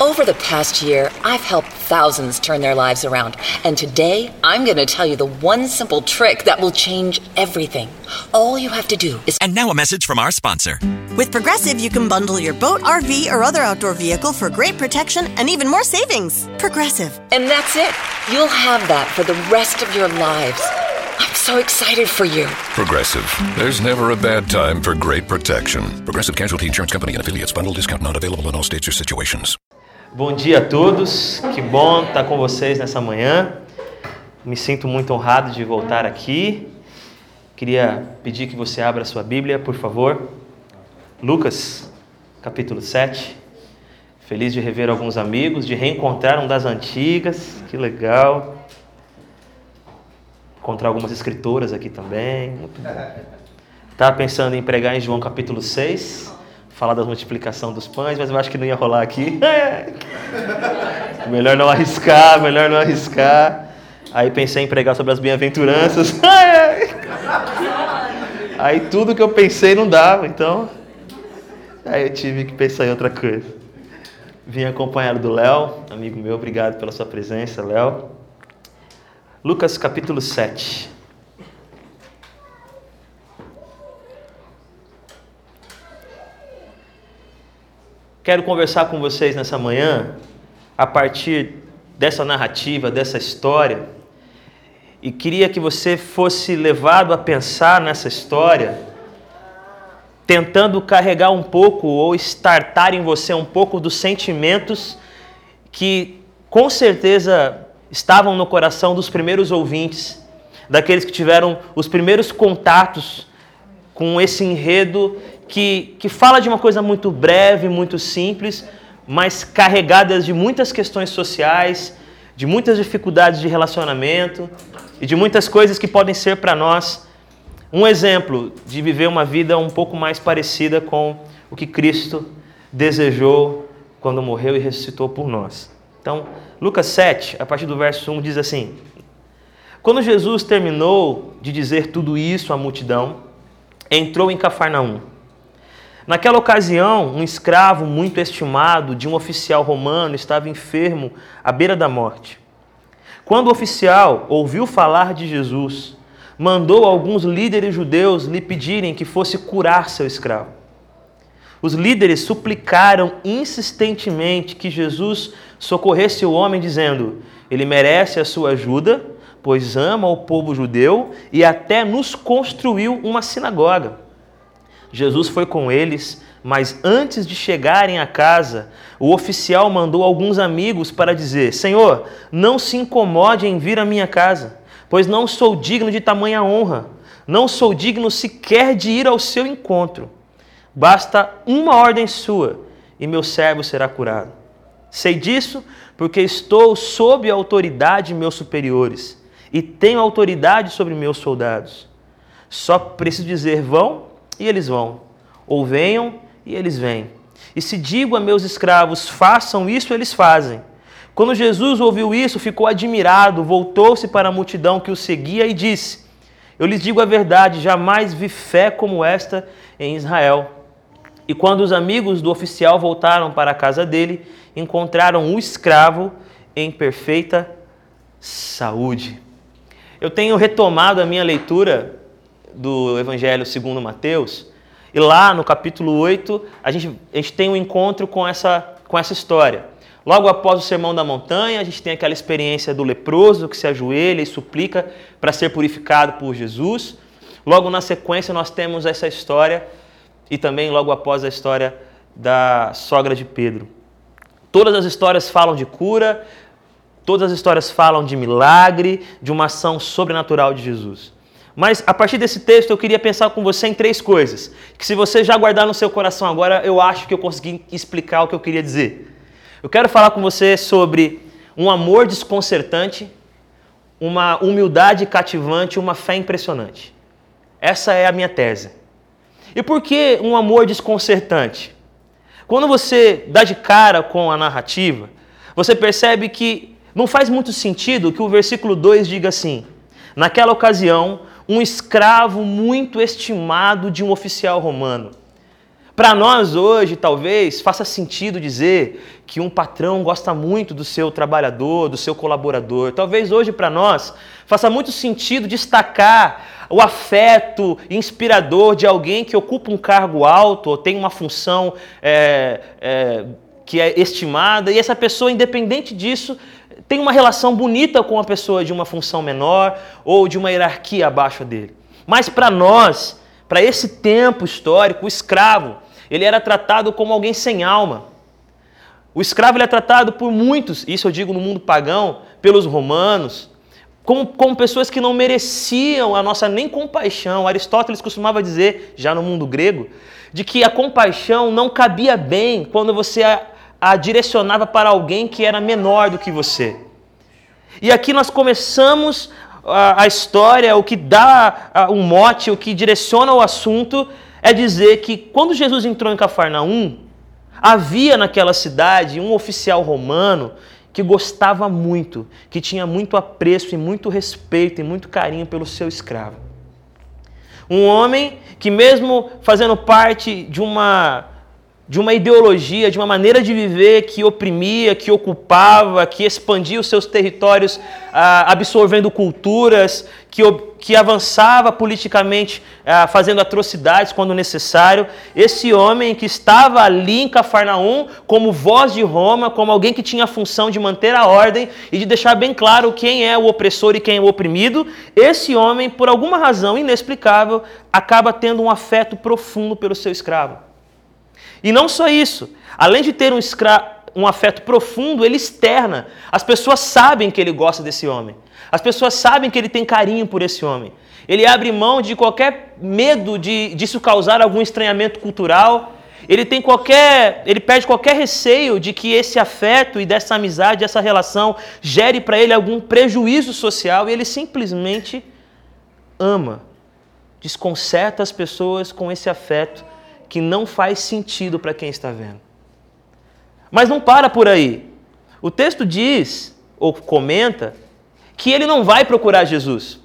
Over the past year, I've helped thousands turn their lives around. And today, I'm going to tell you the one simple trick that will change everything. All you have to do is. And now a message from our sponsor. With Progressive, you can bundle your boat, RV, or other outdoor vehicle for great protection and even more savings. Progressive. And that's it. You'll have that for the rest of your lives. I'm so excited for you. Progressive. There's never a bad time for great protection. Progressive Casualty Insurance Company and affiliates. Bundle discount not available in all states or situations. Bom dia a todos, que bom estar com vocês nessa manhã. Me sinto muito honrado de voltar aqui. Queria pedir que você abra sua Bíblia, por favor. Lucas, capítulo 7. Feliz de rever alguns amigos, de reencontrar um das antigas, que legal. Encontrar algumas escritoras aqui também. Estava pensando em pregar em João capítulo 6, falar da multiplicação dos pães, mas eu acho que não ia rolar aqui. melhor não arriscar, melhor não arriscar. Aí pensei em pregar sobre as bem-aventuranças. Aí tudo que eu pensei não dava, então. Aí eu tive que pensar em outra coisa. Vim acompanhado do Léo, amigo meu, obrigado pela sua presença, Léo. Lucas capítulo 7. Quero conversar com vocês nessa manhã a partir dessa narrativa, dessa história, e queria que você fosse levado a pensar nessa história, tentando carregar um pouco ou startar em você um pouco dos sentimentos que com certeza estavam no coração dos primeiros ouvintes, daqueles que tiveram os primeiros contatos com esse enredo que, que fala de uma coisa muito breve, muito simples, mas carregadas de muitas questões sociais, de muitas dificuldades de relacionamento e de muitas coisas que podem ser para nós um exemplo de viver uma vida um pouco mais parecida com o que Cristo desejou quando morreu e ressuscitou por nós. Então, Lucas 7, a partir do verso 1, diz assim: Quando Jesus terminou de dizer tudo isso à multidão, entrou em Cafarnaum. Naquela ocasião, um escravo muito estimado de um oficial romano estava enfermo à beira da morte. Quando o oficial ouviu falar de Jesus, mandou alguns líderes judeus lhe pedirem que fosse curar seu escravo. Os líderes suplicaram insistentemente que Jesus socorresse o homem, dizendo: Ele merece a sua ajuda, pois ama o povo judeu e até nos construiu uma sinagoga. Jesus foi com eles, mas antes de chegarem à casa, o oficial mandou alguns amigos para dizer: Senhor, não se incomode em vir à minha casa, pois não sou digno de tamanha honra, não sou digno sequer de ir ao seu encontro. Basta uma ordem sua e meu servo será curado. Sei disso porque estou sob a autoridade de meus superiores e tenho autoridade sobre meus soldados. Só preciso dizer: vão e eles vão, ou venham e eles vêm. E se digo a meus escravos, façam isso, eles fazem. Quando Jesus ouviu isso, ficou admirado, voltou-se para a multidão que o seguia e disse: Eu lhes digo a verdade, jamais vi fé como esta em Israel. E quando os amigos do oficial voltaram para a casa dele, encontraram o escravo em perfeita saúde. Eu tenho retomado a minha leitura do Evangelho segundo Mateus, e lá no capítulo 8, a gente, a gente tem um encontro com essa, com essa história. Logo após o Sermão da Montanha, a gente tem aquela experiência do leproso que se ajoelha e suplica para ser purificado por Jesus. Logo na sequência, nós temos essa história, e também logo após a história da sogra de Pedro. Todas as histórias falam de cura, todas as histórias falam de milagre, de uma ação sobrenatural de Jesus. Mas a partir desse texto eu queria pensar com você em três coisas, que se você já guardar no seu coração agora, eu acho que eu consegui explicar o que eu queria dizer. Eu quero falar com você sobre um amor desconcertante, uma humildade cativante, uma fé impressionante. Essa é a minha tese. E por que um amor desconcertante? Quando você dá de cara com a narrativa, você percebe que não faz muito sentido que o versículo 2 diga assim: Naquela ocasião, um escravo muito estimado de um oficial romano. Para nós hoje, talvez, faça sentido dizer que um patrão gosta muito do seu trabalhador, do seu colaborador. Talvez hoje, para nós, faça muito sentido destacar o afeto inspirador de alguém que ocupa um cargo alto ou tem uma função é, é, que é estimada, e essa pessoa, independente disso, tem uma relação bonita com a pessoa de uma função menor ou de uma hierarquia abaixo dele. Mas para nós, para esse tempo histórico, o escravo, ele era tratado como alguém sem alma. O escravo ele é tratado por muitos, isso eu digo no mundo pagão, pelos romanos, como, como pessoas que não mereciam a nossa nem compaixão. Aristóteles costumava dizer, já no mundo grego, de que a compaixão não cabia bem quando você a, a direcionava para alguém que era menor do que você. E aqui nós começamos a, a história, o que dá um mote, o que direciona o assunto, é dizer que quando Jesus entrou em Cafarnaum, havia naquela cidade um oficial romano que gostava muito, que tinha muito apreço e muito respeito e muito carinho pelo seu escravo. Um homem que, mesmo fazendo parte de uma de uma ideologia, de uma maneira de viver que oprimia, que ocupava, que expandia os seus territórios, ah, absorvendo culturas, que, que avançava politicamente, ah, fazendo atrocidades quando necessário. Esse homem que estava ali em Cafarnaum, como voz de Roma, como alguém que tinha a função de manter a ordem e de deixar bem claro quem é o opressor e quem é o oprimido, esse homem, por alguma razão inexplicável, acaba tendo um afeto profundo pelo seu escravo. E não só isso, além de ter um, um afeto profundo, ele externa. As pessoas sabem que ele gosta desse homem. As pessoas sabem que ele tem carinho por esse homem. Ele abre mão de qualquer medo de disso causar algum estranhamento cultural. Ele tem qualquer, ele perde qualquer receio de que esse afeto e dessa amizade, essa relação gere para ele algum prejuízo social e ele simplesmente ama, desconcerta as pessoas com esse afeto que não faz sentido para quem está vendo. Mas não para por aí. O texto diz, ou comenta, que ele não vai procurar Jesus.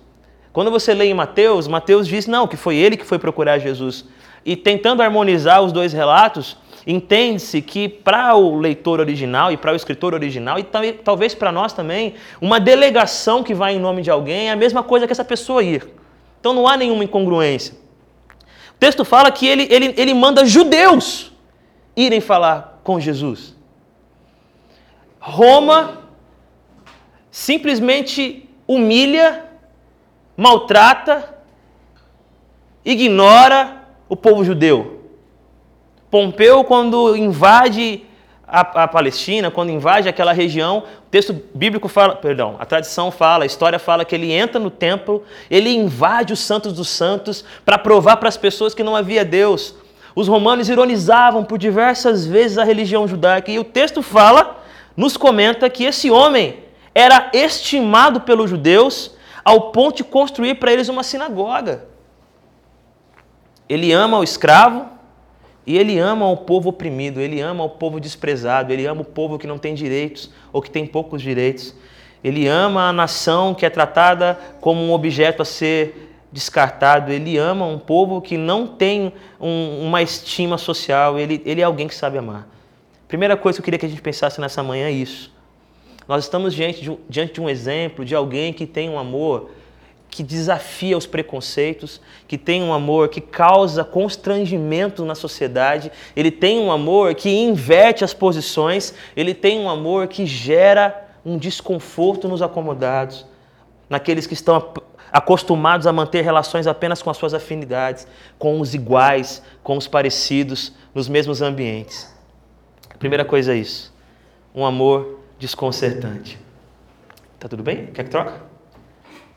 Quando você lê em Mateus, Mateus diz não, que foi ele que foi procurar Jesus. E tentando harmonizar os dois relatos, entende-se que para o leitor original e para o escritor original, e talvez para nós também, uma delegação que vai em nome de alguém é a mesma coisa que essa pessoa ir. Então não há nenhuma incongruência texto fala que ele, ele, ele manda judeus irem falar com Jesus. Roma simplesmente humilha, maltrata, ignora o povo judeu. Pompeu, quando invade a, a, Palestina, quando invade aquela região, o texto bíblico fala, perdão, a tradição fala, a história fala que ele entra no templo, ele invade os santos dos santos para provar para as pessoas que não havia Deus. Os romanos ironizavam por diversas vezes a religião judaica e o texto fala, nos comenta que esse homem era estimado pelos judeus ao ponto de construir para eles uma sinagoga. Ele ama o escravo, e ele ama o povo oprimido, ele ama o povo desprezado, ele ama o povo que não tem direitos ou que tem poucos direitos. Ele ama a nação que é tratada como um objeto a ser descartado. Ele ama um povo que não tem um, uma estima social. Ele, ele é alguém que sabe amar. Primeira coisa que eu queria que a gente pensasse nessa manhã é isso. Nós estamos diante de, diante de um exemplo de alguém que tem um amor que desafia os preconceitos, que tem um amor que causa constrangimento na sociedade, ele tem um amor que inverte as posições, ele tem um amor que gera um desconforto nos acomodados, naqueles que estão acostumados a manter relações apenas com as suas afinidades, com os iguais, com os parecidos, nos mesmos ambientes. A primeira coisa é isso, um amor desconcertante. Tá tudo bem? Quer que troca?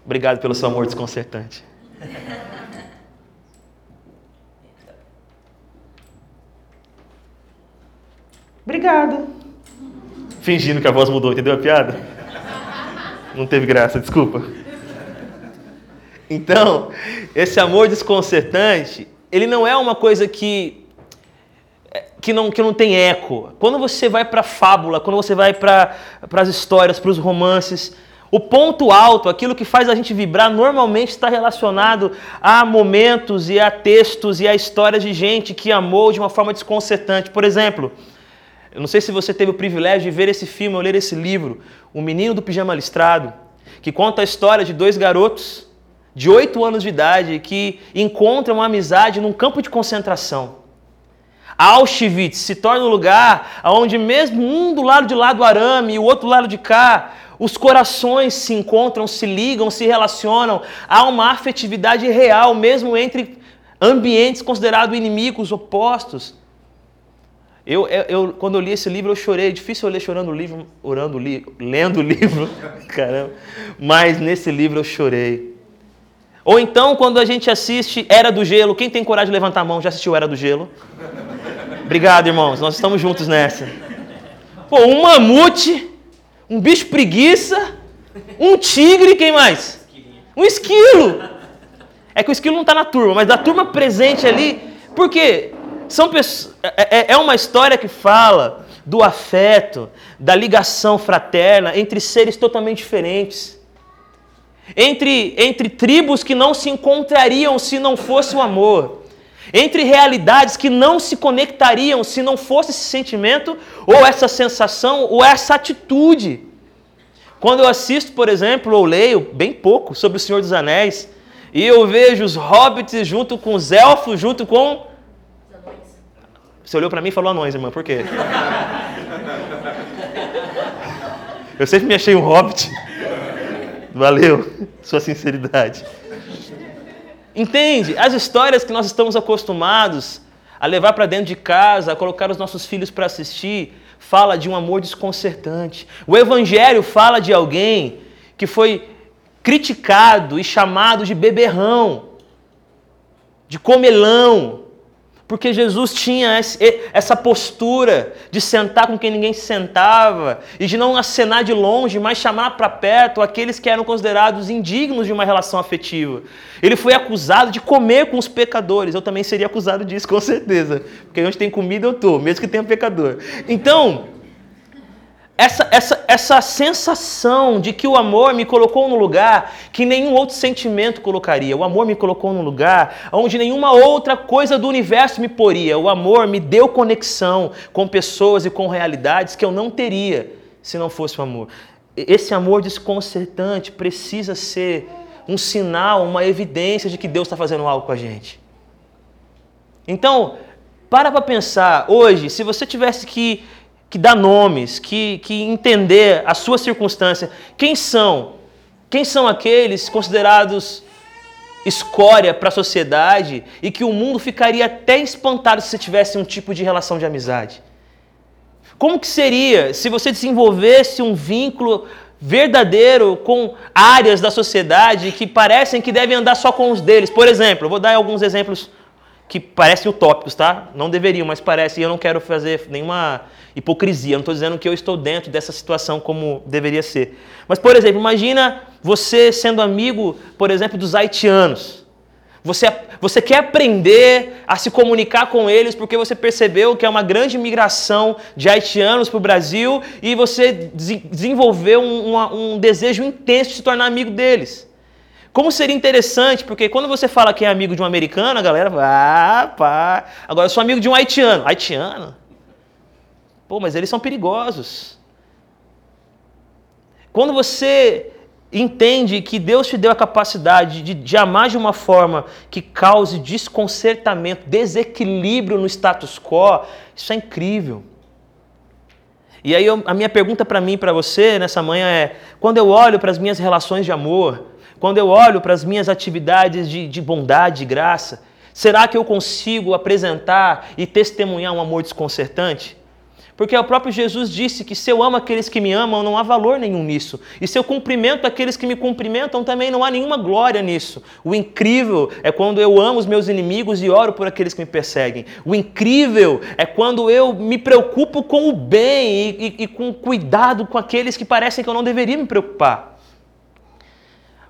Obrigado pelo seu amor desconcertante. Obrigado. Fingindo que a voz mudou, entendeu a piada? Não teve graça, desculpa. Então, esse amor desconcertante, ele não é uma coisa que que não, que não tem eco. Quando você vai para a fábula, quando você vai para as histórias, para os romances, O ponto alto, aquilo que faz a gente vibrar, normalmente está relacionado a momentos e a textos e a histórias de gente que amou de uma forma desconcertante. Por exemplo, eu não sei se você teve o privilégio de ver esse filme ou ler esse livro, O Menino do Pijama Listrado, que conta a história de dois garotos de 8 anos de idade que encontram uma amizade num campo de concentração. Auschwitz se torna um lugar onde mesmo um do lado de lá do arame e o outro lado de cá, os corações se encontram, se ligam, se relacionam. Há uma afetividade real, mesmo entre ambientes considerados inimigos, opostos. Eu, eu, quando eu li esse livro, eu chorei. É difícil eu ler chorando o livro, orando, li, lendo o livro, caramba. Mas nesse livro eu chorei. Ou então, quando a gente assiste Era do Gelo, quem tem coragem de levantar a mão já assistiu Era do Gelo? Obrigado, irmãos. Nós estamos juntos nessa. Pô, um mamute um bicho preguiça, um tigre, quem mais? Um esquilo. É que o esquilo não está na turma, mas da turma presente ali, porque são pessoas, é, é, é uma história que fala do afeto, da ligação fraterna entre seres totalmente diferentes. Entre, entre tribos que não se encontrariam se não fosse o amor entre realidades que não se conectariam se não fosse esse sentimento, ou essa sensação, ou essa atitude. Quando eu assisto, por exemplo, ou leio bem pouco sobre o Senhor dos Anéis, e eu vejo os hobbits junto com os elfos, junto com. Você olhou para mim e falou anões, irmã, por quê? Eu sempre me achei um hobbit. Valeu, sua sinceridade. Entende? As histórias que nós estamos acostumados a levar para dentro de casa, a colocar os nossos filhos para assistir, fala de um amor desconcertante. O Evangelho fala de alguém que foi criticado e chamado de beberrão, de comelão, porque Jesus tinha essa postura de sentar com quem ninguém se sentava e de não acenar de longe, mas chamar para perto aqueles que eram considerados indignos de uma relação afetiva. Ele foi acusado de comer com os pecadores. Eu também seria acusado disso, com certeza. Porque onde tem comida eu estou, mesmo que tenha pecador. Então, essa, essa, essa sensação de que o amor me colocou no lugar que nenhum outro sentimento colocaria. O amor me colocou num lugar onde nenhuma outra coisa do universo me poria. O amor me deu conexão com pessoas e com realidades que eu não teria se não fosse o amor. Esse amor desconcertante precisa ser um sinal, uma evidência de que Deus está fazendo algo com a gente. Então, para para pensar, hoje, se você tivesse que que dá nomes, que, que entender a sua circunstância. Quem são? Quem são aqueles considerados escória para a sociedade e que o mundo ficaria até espantado se você tivesse um tipo de relação de amizade? Como que seria se você desenvolvesse um vínculo verdadeiro com áreas da sociedade que parecem que devem andar só com os deles? Por exemplo, vou dar alguns exemplos que parecem utópicos, tá? Não deveriam, mas parecem, e eu não quero fazer nenhuma hipocrisia. Eu não estou dizendo que eu estou dentro dessa situação como deveria ser. Mas, por exemplo, imagina você sendo amigo, por exemplo, dos haitianos. Você, você quer aprender a se comunicar com eles porque você percebeu que é uma grande migração de haitianos para o Brasil e você desenvolveu um, um, um desejo intenso de se tornar amigo deles. Como seria interessante, porque quando você fala que é amigo de um americano, a galera vai, ah, pá. Agora, eu sou amigo de um haitiano. Haitiano? Pô, mas eles são perigosos. Quando você entende que Deus te deu a capacidade de, de amar de uma forma que cause desconcertamento, desequilíbrio no status quo, isso é incrível. E aí eu, a minha pergunta para mim, para você nessa manhã é: quando eu olho para as minhas relações de amor, quando eu olho para as minhas atividades de, de bondade e graça, será que eu consigo apresentar e testemunhar um amor desconcertante? Porque o próprio Jesus disse que se eu amo aqueles que me amam, não há valor nenhum nisso. E se eu cumprimento aqueles que me cumprimentam, também não há nenhuma glória nisso. O incrível é quando eu amo os meus inimigos e oro por aqueles que me perseguem. O incrível é quando eu me preocupo com o bem e, e, e com cuidado com aqueles que parecem que eu não deveria me preocupar.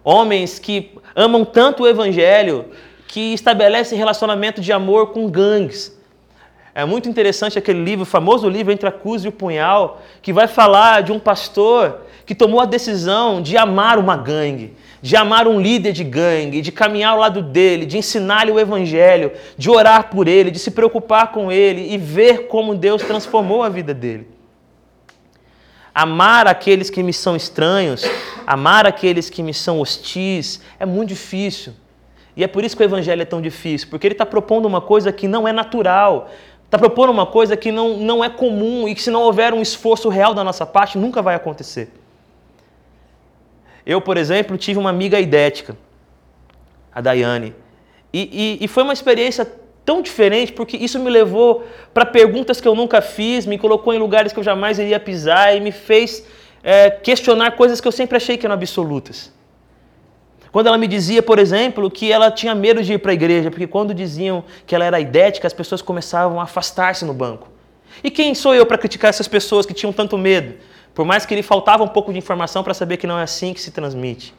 Homens que amam tanto o evangelho que estabelecem relacionamento de amor com gangues É muito interessante aquele livro, o famoso livro Entre a Cruz e o Punhal, que vai falar de um pastor que tomou a decisão de amar uma gangue, de amar um líder de gangue, de caminhar ao lado dele, de ensinar-lhe o evangelho, de orar por ele, de se preocupar com ele e ver como Deus transformou a vida dele. Amar aqueles que me são estranhos, amar aqueles que me são hostis, é muito difícil. E é por isso que o evangelho é tão difícil, porque ele está propondo uma coisa que não é natural, está propondo uma coisa que não, não é comum e que se não houver um esforço real da nossa parte, nunca vai acontecer. Eu, por exemplo, tive uma amiga idética, a Daiane, e, e, e foi uma experiência tão diferente, porque isso me levou para perguntas que eu nunca fiz, me colocou em lugares que eu jamais iria pisar e me fez é, questionar coisas que eu sempre achei que eram absolutas. Quando ela me dizia, por exemplo, que ela tinha medo de ir para a igreja, porque quando diziam que ela era idética, as pessoas começavam a afastar-se no banco. E quem sou eu para criticar essas pessoas que tinham tanto medo? Por mais que lhe faltava um pouco de informação para saber que não é assim que se transmite.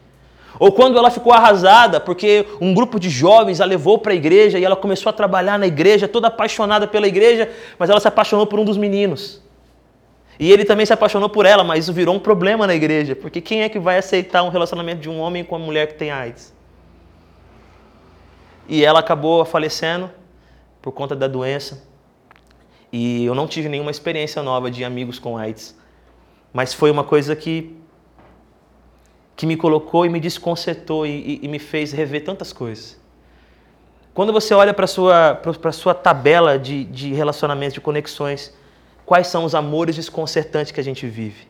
Ou quando ela ficou arrasada porque um grupo de jovens a levou para a igreja e ela começou a trabalhar na igreja, toda apaixonada pela igreja, mas ela se apaixonou por um dos meninos. E ele também se apaixonou por ela, mas isso virou um problema na igreja, porque quem é que vai aceitar um relacionamento de um homem com uma mulher que tem AIDS? E ela acabou falecendo por conta da doença. E eu não tive nenhuma experiência nova de amigos com AIDS. Mas foi uma coisa que que me colocou e me desconcertou e, e, e me fez rever tantas coisas. Quando você olha para a sua, sua tabela de, de relacionamentos, de conexões, quais são os amores desconcertantes que a gente vive?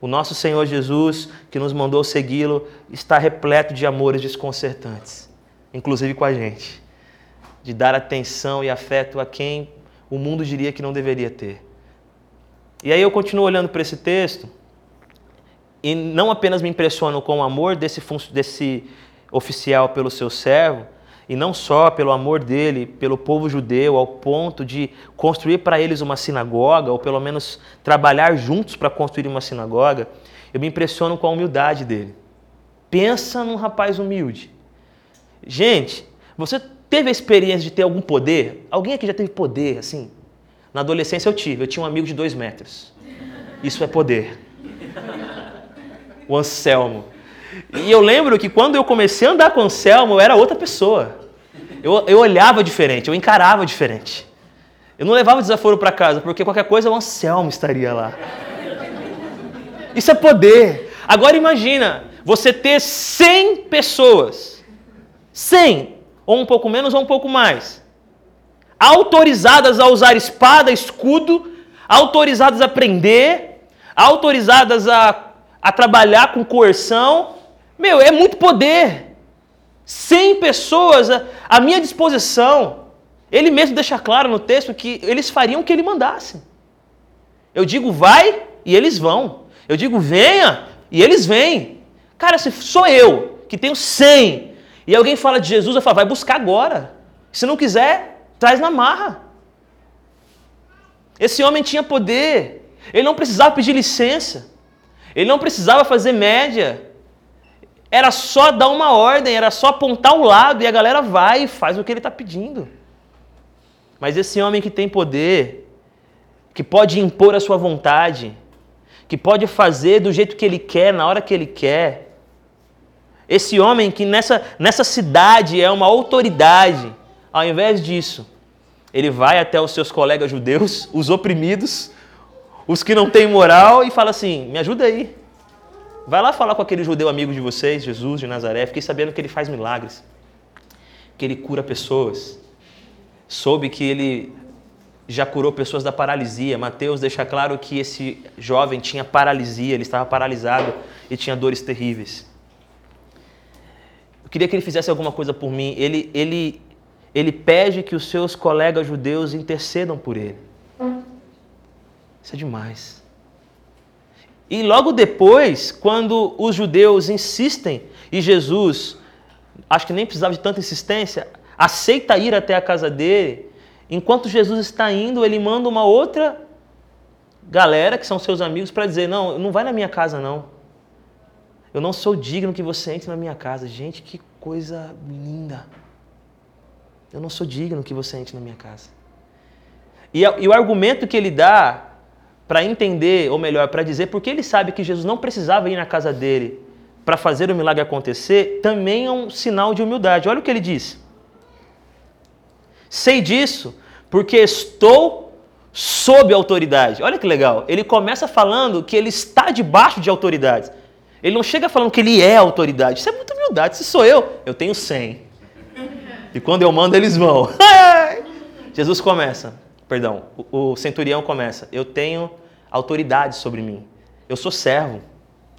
O nosso Senhor Jesus, que nos mandou segui-lo, está repleto de amores desconcertantes, inclusive com a gente, de dar atenção e afeto a quem o mundo diria que não deveria ter. E aí eu continuo olhando para esse texto e não apenas me impressiono com o amor desse, desse oficial pelo seu servo, e não só pelo amor dele pelo povo judeu, ao ponto de construir para eles uma sinagoga, ou pelo menos trabalhar juntos para construir uma sinagoga, eu me impressiono com a humildade dele. Pensa num rapaz humilde. Gente, você teve a experiência de ter algum poder? Alguém aqui já teve poder, assim? Na adolescência eu tive, eu tinha um amigo de dois metros. Isso é poder o Anselmo. E eu lembro que quando eu comecei a andar com o Anselmo, eu era outra pessoa. Eu, eu olhava diferente, eu encarava diferente. Eu não levava desaforo para casa, porque qualquer coisa o Anselmo estaria lá. Isso é poder. Agora imagina, você ter 100 pessoas, 100, ou um pouco menos ou um pouco mais, autorizadas a usar espada, escudo, autorizadas a prender, autorizadas a a trabalhar com coerção. Meu, é muito poder. 100 pessoas à minha disposição. Ele mesmo deixa claro no texto que eles fariam o que ele mandasse. Eu digo vai e eles vão. Eu digo venha e eles vêm. Cara, se sou eu que tenho 100 e alguém fala de Jesus, eu falo, vai buscar agora. Se não quiser, traz na marra. Esse homem tinha poder. Ele não precisava pedir licença. Ele não precisava fazer média. Era só dar uma ordem, era só apontar um lado e a galera vai e faz o que ele está pedindo. Mas esse homem que tem poder, que pode impor a sua vontade, que pode fazer do jeito que ele quer, na hora que ele quer, esse homem que nessa, nessa cidade é uma autoridade, ao invés disso, ele vai até os seus colegas judeus, os oprimidos, os que não têm moral e fala assim: me ajuda aí. Vai lá falar com aquele judeu amigo de vocês, Jesus de Nazaré. Fiquei sabendo que ele faz milagres, que ele cura pessoas. Soube que ele já curou pessoas da paralisia. Mateus deixa claro que esse jovem tinha paralisia, ele estava paralisado e tinha dores terríveis. Eu queria que ele fizesse alguma coisa por mim. Ele, ele, ele pede que os seus colegas judeus intercedam por ele. Isso é demais. E logo depois, quando os judeus insistem e Jesus, acho que nem precisava de tanta insistência, aceita ir até a casa dele, enquanto Jesus está indo, ele manda uma outra galera, que são seus amigos, para dizer: Não, não vai na minha casa, não. Eu não sou digno que você entre na minha casa. Gente, que coisa linda. Eu não sou digno que você entre na minha casa. E, e o argumento que ele dá para entender, ou melhor, para dizer porque ele sabe que Jesus não precisava ir na casa dele para fazer o milagre acontecer, também é um sinal de humildade. Olha o que ele diz. Sei disso porque estou sob autoridade. Olha que legal. Ele começa falando que ele está debaixo de autoridade. Ele não chega falando que ele é autoridade. Isso é muita humildade. Se sou eu, eu tenho 100. E quando eu mando, eles vão. Jesus começa, perdão, o, centurião começa. Eu tenho autoridade sobre mim. Eu sou servo.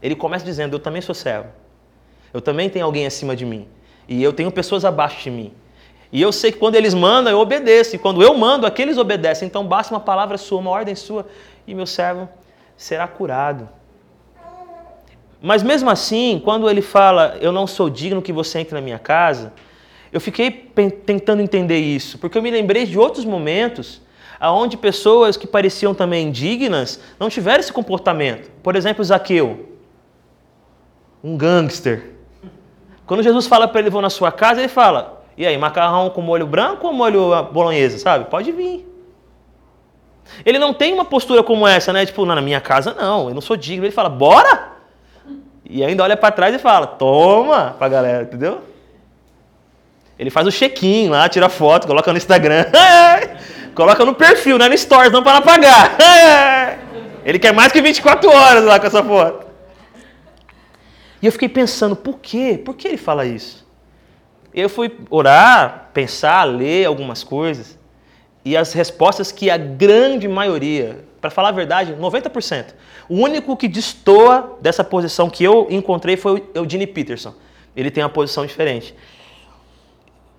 Ele começa dizendo: Eu também sou servo. Eu também tenho alguém acima de mim. E eu tenho pessoas abaixo de mim. E eu sei que quando eles mandam, eu obedeço. E quando eu mando, aqueles obedecem. Então basta uma palavra sua, uma ordem sua, e meu servo será curado. Mas mesmo assim, quando ele fala, eu não sou digno que você entre na minha casa, eu fiquei tentando entender isso, porque eu me lembrei de outros momentos onde pessoas que pareciam também indignas não tiveram esse comportamento. Por exemplo, Zaqueu, um gangster. Quando Jesus fala para ele, vou na sua casa, ele fala, e aí, macarrão com molho branco ou molho bolonhesa, sabe? Pode vir. Ele não tem uma postura como essa, né? Tipo, na minha casa não, eu não sou digno. Ele fala, bora! E ainda olha para trás e fala, toma pra galera, entendeu? Ele faz o check-in lá, tira foto, coloca no Instagram. coloca no perfil, não é no Stories, não para pagar. Ele quer mais que 24 horas lá com essa foto. E eu fiquei pensando, por quê? Por que ele fala isso? Eu fui orar, pensar, ler algumas coisas, e as respostas que a grande maioria, para falar a verdade, 90%, o único que destoa dessa posição que eu encontrei foi o Eugene Peterson. Ele tem uma posição diferente.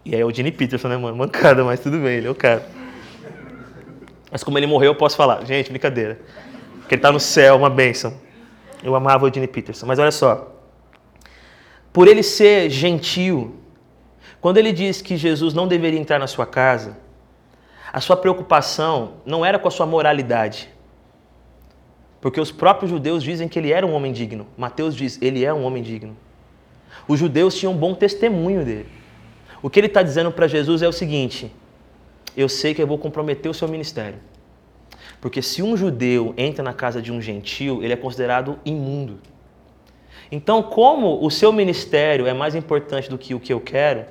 E é o Eugene Peterson, né, mano? Mancada, mas tudo bem, ele é o cara. Mas como ele morreu, eu posso falar. Gente, brincadeira. Porque ele está no céu, uma bênção. Eu amava o Eugene Peterson. Mas olha só. Por ele ser gentil, quando ele diz que Jesus não deveria entrar na sua casa, a sua preocupação não era com a sua moralidade. Porque os próprios judeus dizem que ele era um homem digno. Mateus diz, ele é um homem digno. Os judeus tinham um bom testemunho dele. O que ele está dizendo para Jesus é o seguinte: eu sei que eu vou comprometer o seu ministério. Porque se um judeu entra na casa de um gentil, ele é considerado imundo. Então, como o seu ministério é mais importante do que o que eu quero,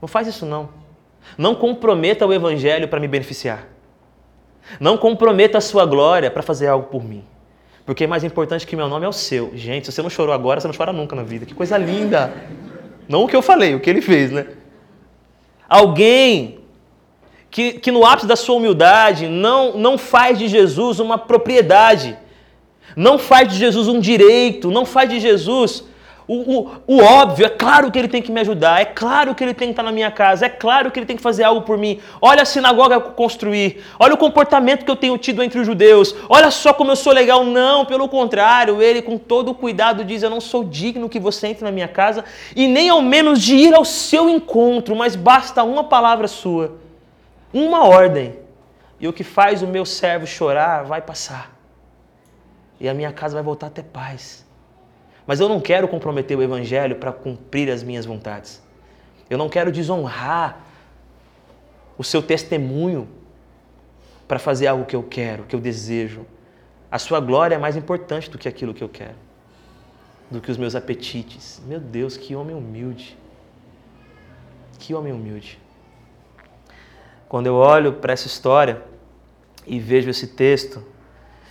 não faz isso não. Não comprometa o evangelho para me beneficiar. Não comprometa a sua glória para fazer algo por mim. Porque é mais importante que meu nome é o seu. Gente, se você não chorou agora, você não chora nunca na vida. Que coisa linda. Não o que eu falei, o que ele fez, né? Alguém que, que no ápice da sua humildade não, não faz de Jesus uma propriedade, não faz de Jesus um direito, não faz de Jesus o, o, o, óbvio, é claro que ele tem que me ajudar, é claro que ele tem que estar na minha casa, é claro que ele tem que fazer algo por mim. Olha a sinagoga que eu construí, olha o comportamento que eu tenho tido entre os judeus, olha só como eu sou legal. Não, pelo contrário, ele com todo cuidado diz: Eu não sou digno que você entre na minha casa e nem ao menos de ir ao seu encontro, mas basta uma palavra sua, uma ordem, e o que faz o meu servo chorar vai passar, e a minha casa vai voltar a ter paz. Mas eu não quero comprometer o Evangelho para cumprir as minhas vontades. Eu não quero desonrar o seu testemunho para fazer algo que eu quero, que eu desejo. A sua glória é mais importante do que aquilo que eu quero, do que os meus apetites. Meu Deus, que homem humilde. Que homem humilde. Quando eu olho para essa história e vejo esse texto,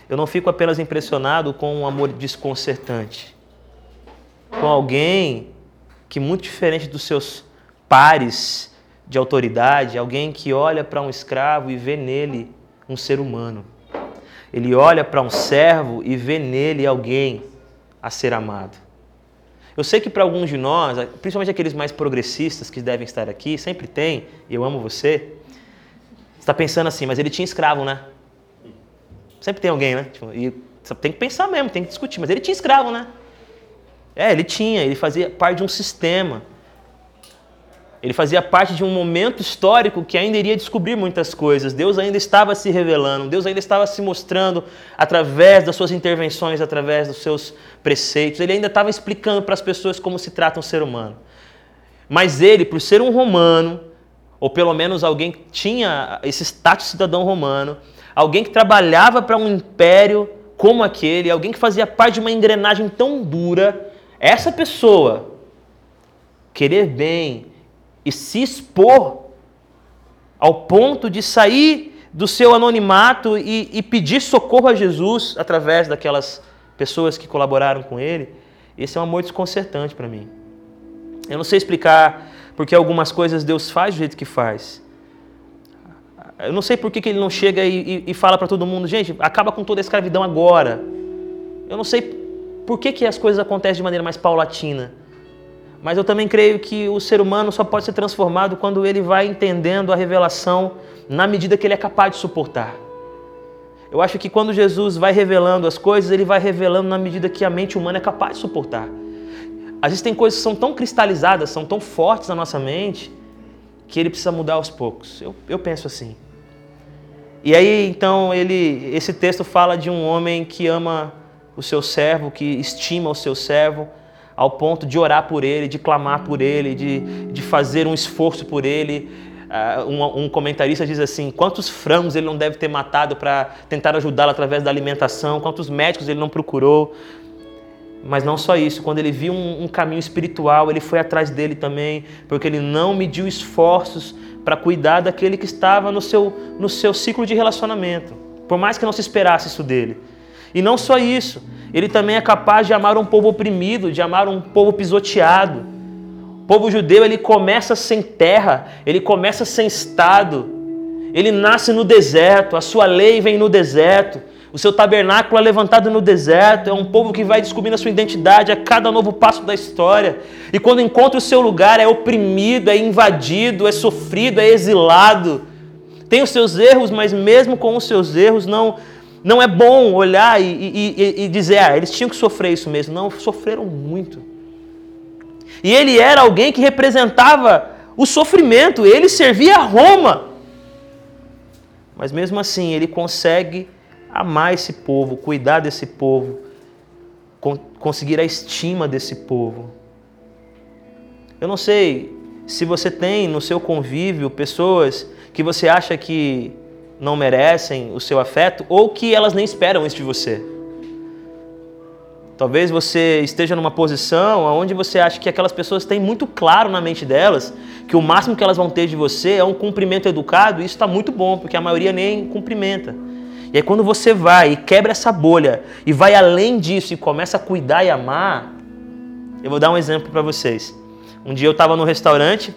eu não fico apenas impressionado com um amor desconcertante com alguém que muito diferente dos seus pares de autoridade, alguém que olha para um escravo e vê nele um ser humano. Ele olha para um servo e vê nele alguém a ser amado. Eu sei que para alguns de nós, principalmente aqueles mais progressistas que devem estar aqui, sempre tem, eu amo você, está pensando assim, mas ele tinha escravo, né? Sempre tem alguém, né? Tipo, e tem que pensar mesmo, tem que discutir, mas ele tinha escravo, né? É, ele tinha, ele fazia parte de um sistema. Ele fazia parte de um momento histórico que ainda iria descobrir muitas coisas. Deus ainda estava se revelando, Deus ainda estava se mostrando através das suas intervenções, através dos seus preceitos. Ele ainda estava explicando para as pessoas como se trata um ser humano. Mas ele, por ser um romano, ou pelo menos alguém que tinha esse status cidadão romano, alguém que trabalhava para um império como aquele, alguém que fazia parte de uma engrenagem tão dura, essa pessoa querer bem e se expor ao ponto de sair do seu anonimato e, e, pedir socorro a Jesus através daquelas pessoas que colaboraram com ele, esse é um amor desconcertante para mim. Eu não sei explicar porque algumas coisas Deus faz do jeito que faz. Eu não sei por que, que ele não chega e, e, e fala para todo mundo, gente, acaba com toda a escravidão agora. Eu não sei por que, que as coisas acontecem de maneira mais paulatina. Mas eu também creio que o ser humano só pode ser transformado quando ele vai entendendo a revelação na medida que ele é capaz de suportar. Eu acho que quando Jesus vai revelando as coisas, ele vai revelando na medida que a mente humana é capaz de suportar. Às vezes tem coisas que são tão cristalizadas, são tão fortes na nossa mente, que ele precisa mudar aos poucos. Eu, eu penso assim. E aí, então, ele, esse texto fala de um homem que ama o seu servo, que estima o seu servo, ao ponto de orar por ele, de clamar por ele, de, de fazer um esforço por ele. Uh, um, um, comentarista diz assim: quantos frangos ele não deve ter matado para tentar ajudá-lo através da alimentação, quantos médicos ele não procurou. Mas não só isso, quando ele viu um, um caminho espiritual, ele foi atrás dele também, porque ele não mediu esforços para cuidar daquele que estava no seu, no seu ciclo de relacionamento, por mais que não se esperasse isso dele. E não só isso, ele também é capaz de amar um povo oprimido, de amar um povo pisoteado. O povo judeu ele começa sem terra, ele começa sem estado, ele nasce no deserto, a sua lei vem no deserto, o seu tabernáculo é levantado no deserto, é um povo que vai descobrindo a sua identidade a cada novo passo da história. E quando encontra o seu lugar, é oprimido, é invadido, é sofrido, é exilado. Tem os seus erros, mas mesmo com os seus erros, não, não é bom olhar e, e, e, e dizer, ah, eles tinham que sofrer isso mesmo. Não, sofreram muito. E ele era alguém que representava o sofrimento, ele servia a Roma. Mas mesmo assim, ele consegue amar esse povo, cuidar desse povo, conseguir a estima desse povo. Eu não sei se você tem no seu convívio pessoas que você acha que não merecem o seu afeto ou que elas nem esperam isso de você. Talvez você esteja numa posição onde você acha que aquelas pessoas têm muito claro na mente delas que o máximo que elas vão ter de você é um cumprimento educado, e isso está muito bom, porque a maioria nem cumprimenta. E aí quando você vai e quebra essa bolha e vai além disso e começa a cuidar e amar, eu vou dar um exemplo para vocês. Um dia eu estava no restaurante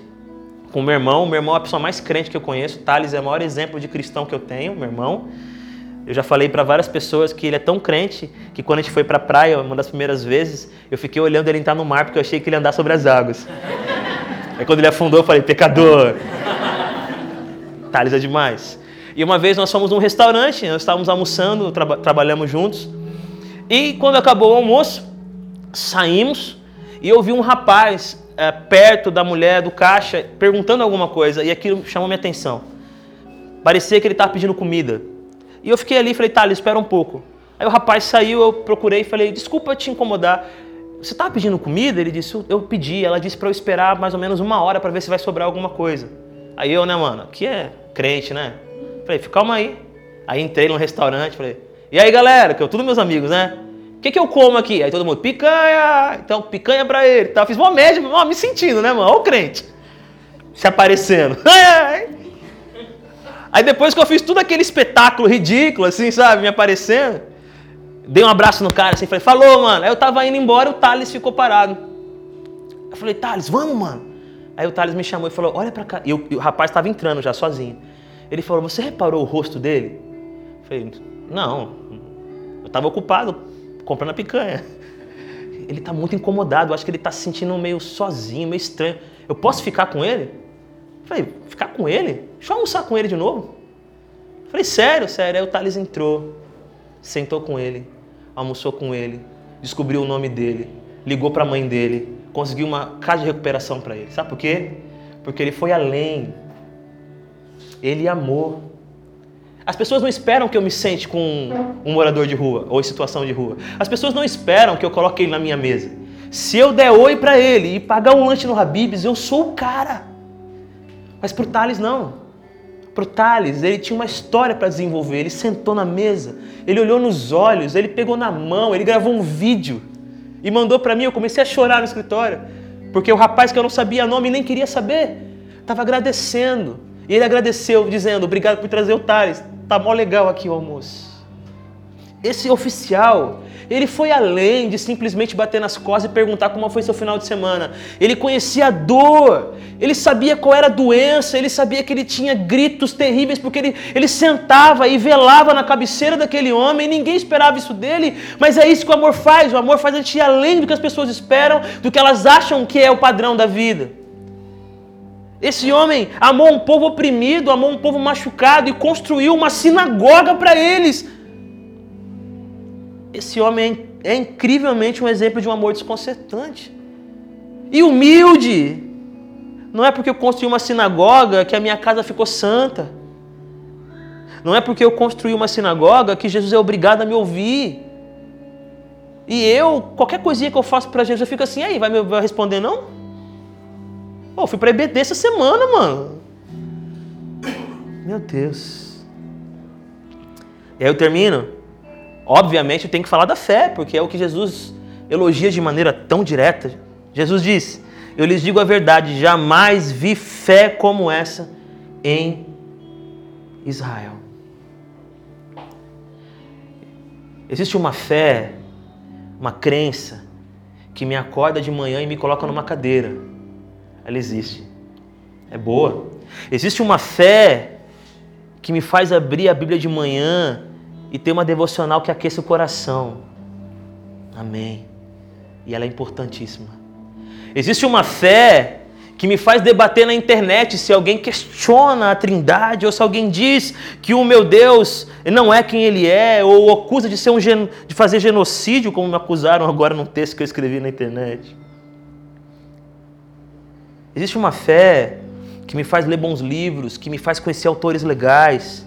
com meu irmão, meu irmão é a pessoa mais crente que eu conheço, Thales é o maior exemplo de cristão que eu tenho, meu irmão. Eu já falei para várias pessoas que ele é tão crente que quando a gente foi para a praia, uma das primeiras vezes, eu fiquei olhando ele entrar no mar porque eu achei que ele ia andar sobre as águas. Aí quando ele afundou, eu falei, pecador. Thales é demais. E uma vez nós fomos num restaurante, nós estávamos almoçando, tra trabalhamos juntos. E quando acabou o almoço, saímos e eu vi um rapaz é, perto da mulher do caixa perguntando alguma coisa e aquilo chamou minha atenção. Parecia que ele estava pedindo comida. E eu fiquei ali e falei, tá, espera um pouco. Aí o rapaz saiu, eu procurei e falei, desculpa te incomodar. Você estava pedindo comida? Ele disse, eu pedi. Ela disse para eu esperar mais ou menos uma hora para ver se vai sobrar alguma coisa. Aí eu, né, mano, que é crente, né? Falei, calma aí. Aí entrei num restaurante, falei, e aí galera, que eu todos meus amigos, né? O que, que eu como aqui? Aí todo mundo, picanha! Então, picanha pra ele. Tá, fiz uma média, ó, me sentindo, né, mano? Ó o crente. Se aparecendo. Aí depois que eu fiz tudo aquele espetáculo ridículo, assim, sabe, me aparecendo, dei um abraço no cara, assim, falei, falou, mano. Aí eu tava indo embora e o Thales ficou parado. Eu falei, Thales, vamos, mano. Aí o Thales me chamou e falou, olha pra cá. E o, e o rapaz tava entrando já sozinho. Ele falou: Você reparou o rosto dele? Eu falei: Não, eu estava ocupado comprando a picanha. Ele está muito incomodado, eu acho que ele está se sentindo meio sozinho, meio estranho. Eu posso ficar com ele? Eu falei: Ficar com ele? Deixa eu almoçar com ele de novo. Eu falei: Sério, sério. Aí o Thales entrou, sentou com ele, almoçou com ele, descobriu o nome dele, ligou para a mãe dele, conseguiu uma casa de recuperação para ele. Sabe por quê? Porque ele foi além ele amou. As pessoas não esperam que eu me sente com um morador de rua ou em situação de rua. As pessoas não esperam que eu coloque ele na minha mesa. Se eu der oi para ele e pagar um lanche no Habib's, eu sou o cara. Mas para o Thales não. Para o Thales, ele tinha uma história para desenvolver. Ele sentou na mesa, ele olhou nos olhos, ele pegou na mão, ele gravou um vídeo e mandou para mim. Eu comecei a chorar no escritório, porque o rapaz que eu não sabia nome nem queria saber, estava agradecendo. E ele agradeceu, dizendo: Obrigado por trazer o Thales, tá mó legal aqui o almoço. Esse oficial, ele foi além de simplesmente bater nas costas e perguntar como foi seu final de semana. Ele conhecia a dor, ele sabia qual era a doença, ele sabia que ele tinha gritos terríveis, porque ele, ele sentava e velava na cabeceira daquele homem, ninguém esperava isso dele, mas é isso que o amor faz: o amor faz a gente ir além do que as pessoas esperam, do que elas acham que é o padrão da vida. Esse homem amou um povo oprimido, amou um povo machucado e construiu uma sinagoga para eles. Esse homem é incrivelmente um exemplo de um amor desconcertante. E humilde. Não é porque eu construí uma sinagoga que a minha casa ficou santa. Não é porque eu construí uma sinagoga que Jesus é obrigado a me ouvir. E eu, qualquer coisinha que eu faço para Jesus, eu fico assim, aí, vai me vai responder não? Pô, fui para EBD essa semana, mano. Meu Deus. E aí eu termino Obviamente, tem que falar da fé, porque é o que Jesus elogia de maneira tão direta. Jesus diz: Eu lhes digo a verdade, jamais vi fé como essa em Israel. Existe uma fé, uma crença, que me acorda de manhã e me coloca numa cadeira. Ela existe. É boa. Existe uma fé que me faz abrir a Bíblia de manhã e ter uma devocional que aqueça o coração. Amém. E ela é importantíssima. Existe uma fé que me faz debater na internet se alguém questiona a Trindade ou se alguém diz que o meu Deus não é quem ele é ou acusa de ser um de fazer genocídio, como me acusaram agora num texto que eu escrevi na internet. Existe uma fé que me faz ler bons livros, que me faz conhecer autores legais.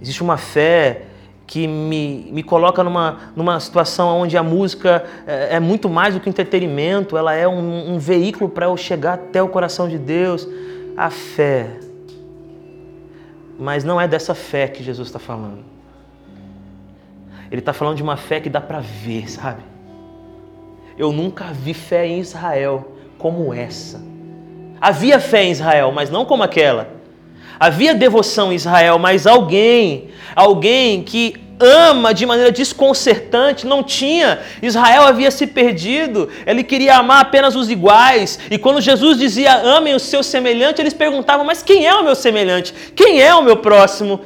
Existe uma fé que me, me coloca numa, numa situação onde a música é, é muito mais do que entretenimento, ela é um, um veículo para eu chegar até o coração de Deus. A fé. Mas não é dessa fé que Jesus está falando. Ele está falando de uma fé que dá para ver, sabe? Eu nunca vi fé em Israel como essa. Havia fé em Israel, mas não como aquela. Havia devoção em Israel, mas alguém, alguém que ama de maneira desconcertante, não tinha. Israel havia se perdido, ele queria amar apenas os iguais. E quando Jesus dizia amem o seu semelhante, eles perguntavam: Mas quem é o meu semelhante? Quem é o meu próximo?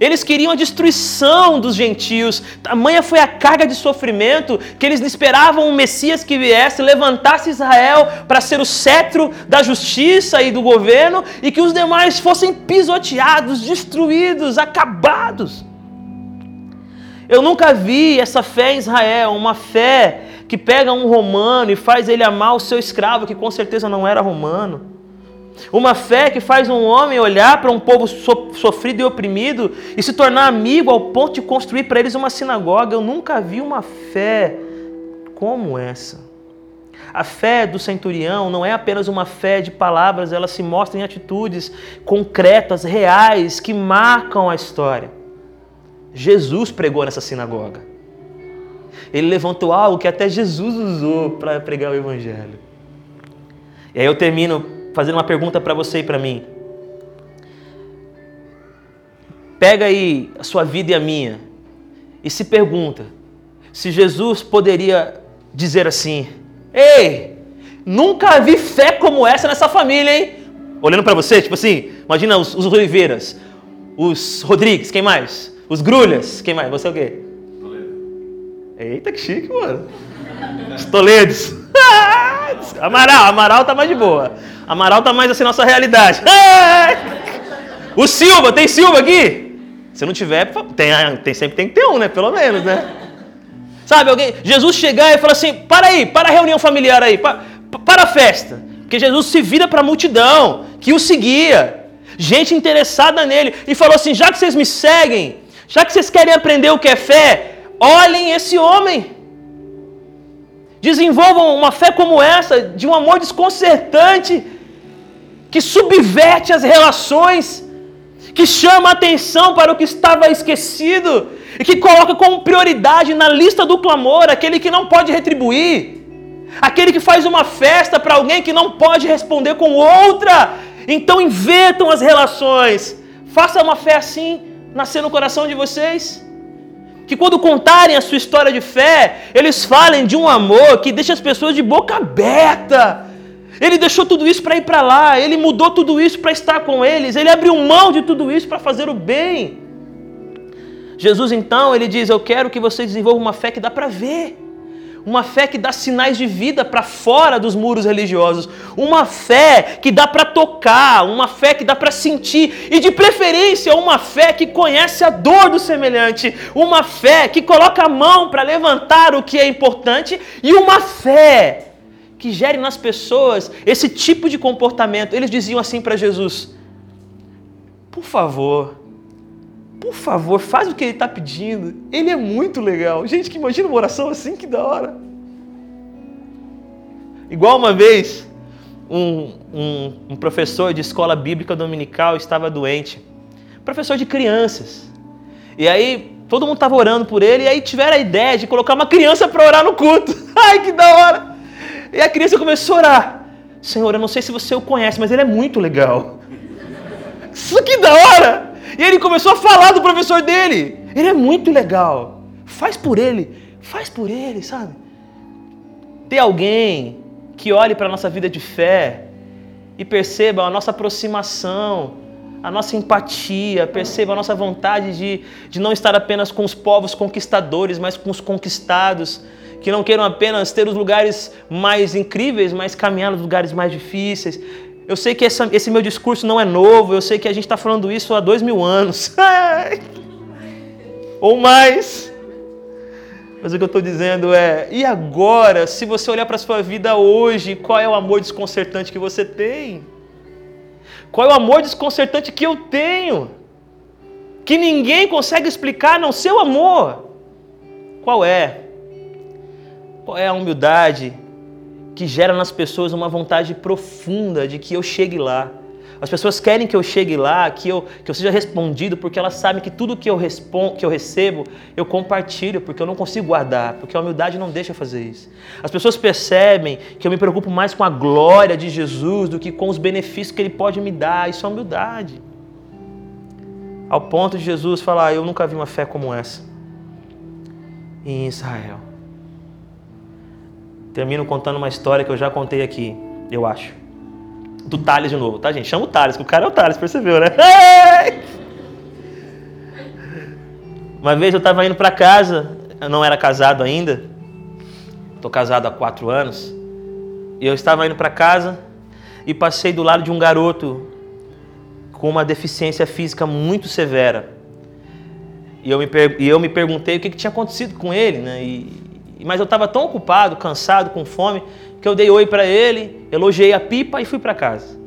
Eles queriam a destruição dos gentios. Tamanha foi a carga de sofrimento que eles esperavam um Messias que viesse, levantasse Israel para ser o cetro da justiça e do governo e que os demais fossem pisoteados, destruídos, acabados. Eu nunca vi essa fé em Israel, uma fé que pega um romano e faz ele amar o seu escravo, que com certeza não era romano. Uma fé que faz um homem olhar para um povo sofrido e oprimido e se tornar amigo ao ponto de construir para eles uma sinagoga. Eu nunca vi uma fé como essa. A fé do centurião não é apenas uma fé de palavras, ela se mostra em atitudes concretas, reais, que marcam a história. Jesus pregou nessa sinagoga. Ele levantou algo que até Jesus usou para pregar o Evangelho. E aí eu termino fazendo uma pergunta para você e para mim. Pega aí a sua vida e a minha e se pergunta se Jesus poderia dizer assim: Ei, nunca vi fé como essa nessa família, hein? Olhando para você, tipo assim, imagina os, os Oliveiras, os Rodrigues, quem mais? Os Grulhas, quem mais? Você é o quê? Toledo. Eita, que chique, mano. Os Toledos. Amaral, Amaral tá mais de boa. Amaral tá mais assim nossa realidade. O Silva, tem Silva aqui? Se não tiver, tem, tem, sempre tem que ter um, né? Pelo menos, né? Sabe, alguém, Jesus chegar e falar assim: para aí, para a reunião familiar aí, para, para a festa. Porque Jesus se vira para a multidão que o seguia, gente interessada nele, e falou assim: já que vocês me seguem, já que vocês querem aprender o que é fé, olhem esse homem. Desenvolvam uma fé como essa, de um amor desconcertante que subverte as relações, que chama atenção para o que estava esquecido e que coloca como prioridade na lista do clamor aquele que não pode retribuir, aquele que faz uma festa para alguém que não pode responder com outra. Então invertam as relações. Faça uma fé assim nascer no coração de vocês. Que quando contarem a sua história de fé, eles falem de um amor que deixa as pessoas de boca aberta. Ele deixou tudo isso para ir para lá, ele mudou tudo isso para estar com eles, ele abriu mão de tudo isso para fazer o bem. Jesus então, ele diz: Eu quero que vocês desenvolvam uma fé que dá para ver uma fé que dá sinais de vida para fora dos muros religiosos, uma fé que dá para tocar, uma fé que dá para sentir. E de preferência uma fé que conhece a dor do semelhante, uma fé que coloca a mão para levantar o que é importante. E uma fé que gere nas pessoas esse tipo de comportamento. Eles diziam assim para Jesus: Por favor, por favor, faz o que ele está pedindo. Ele é muito legal. Gente, que imagina uma oração assim, que da hora. Igual uma vez, um, um, um professor de escola bíblica dominical estava doente. Professor de crianças. E aí, todo mundo estava orando por ele, e aí tiveram a ideia de colocar uma criança para orar no culto. Ai, que da hora! E a criança começou a orar. Senhor, eu não sei se você o conhece, mas ele é muito legal. Isso que da hora! E ele começou a falar do professor dele. Ele é muito legal. Faz por ele. Faz por ele, sabe? Ter alguém que olhe para a nossa vida de fé e perceba a nossa aproximação, a nossa empatia, perceba a nossa vontade de, de não estar apenas com os povos conquistadores, mas com os conquistados, que não queiram apenas ter os lugares mais incríveis, mas caminhar nos lugares mais difíceis. Eu sei que essa, esse meu discurso não é novo, eu sei que a gente está falando isso há dois mil anos. Ou mais. Mas o que eu estou dizendo é: e agora, se você olhar para a sua vida hoje, qual é o amor desconcertante que você tem? Qual é o amor desconcertante que eu tenho? Que ninguém consegue explicar, não seu amor. Qual é? Qual é a humildade que gera nas pessoas uma vontade profunda de que eu chegue lá. As pessoas querem que eu chegue lá, que eu, que eu seja respondido, porque elas sabem que tudo que eu, respondo, que eu recebo, eu compartilho, porque eu não consigo guardar, porque a humildade não deixa fazer isso. As pessoas percebem que eu me preocupo mais com a glória de Jesus do que com os benefícios que Ele pode me dar. Isso é humildade. Ao ponto de Jesus falar: Eu nunca vi uma fé como essa em Israel. Termino contando uma história que eu já contei aqui, eu acho. Do Thales de novo, tá, gente? Chama o Thales, que o cara é o Thales, percebeu, né? Uma vez eu estava indo para casa, eu não era casado ainda, estou casado há quatro anos, e eu estava indo para casa e passei do lado de um garoto com uma deficiência física muito severa. E eu me, e eu me perguntei o que, que tinha acontecido com ele, né? E, mas eu estava tão ocupado, cansado, com fome, que eu dei oi para ele, elogiei a pipa e fui para casa.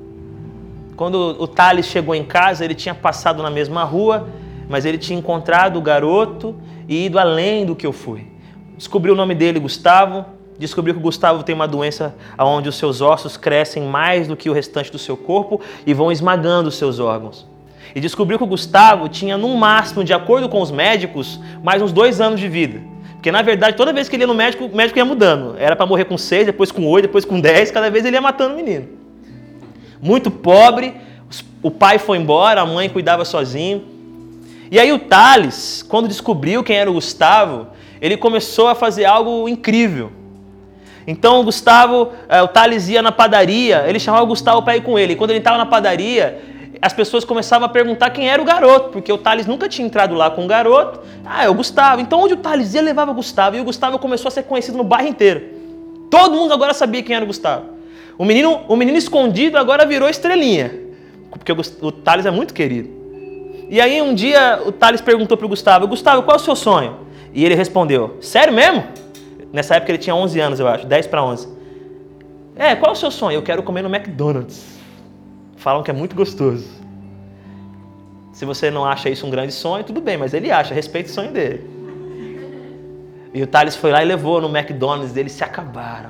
Quando o Thales chegou em casa, ele tinha passado na mesma rua, mas ele tinha encontrado o garoto e ido além do que eu fui. Descobri o nome dele, Gustavo. Descobri que o Gustavo tem uma doença onde os seus ossos crescem mais do que o restante do seu corpo e vão esmagando os seus órgãos. E descobriu que o Gustavo tinha, no máximo, de acordo com os médicos, mais uns dois anos de vida. Porque na verdade, toda vez que ele ia no médico, o médico ia mudando. Era para morrer com 6, depois com 8, depois com 10, cada vez ele ia matando o menino. Muito pobre, o pai foi embora, a mãe cuidava sozinho. E aí o Thales, quando descobriu quem era o Gustavo, ele começou a fazer algo incrível. Então o Gustavo, eh, o Thales ia na padaria, ele chamava o Gustavo para ir com ele. E quando ele estava na padaria, as pessoas começavam a perguntar quem era o garoto, porque o Thales nunca tinha entrado lá com o garoto. Ah, é o Gustavo. Então onde o Thales ia, levava o Gustavo. E o Gustavo começou a ser conhecido no bairro inteiro. Todo mundo agora sabia quem era o Gustavo. O menino, o menino escondido agora virou estrelinha, porque o, Thales é muito querido. E aí um dia o Thales perguntou para o Gustavo, Gustavo, qual é o seu sonho? E ele respondeu, sério mesmo? Nessa época ele tinha 11 anos, eu acho, 10 para 11. É, qual é o seu sonho? Eu quero comer no McDonald's falam que é muito gostoso. Se você não acha isso um grande sonho, tudo bem, mas ele acha, respeita o sonho dele. E o Thales foi lá e levou no McDonald's, eles se acabaram.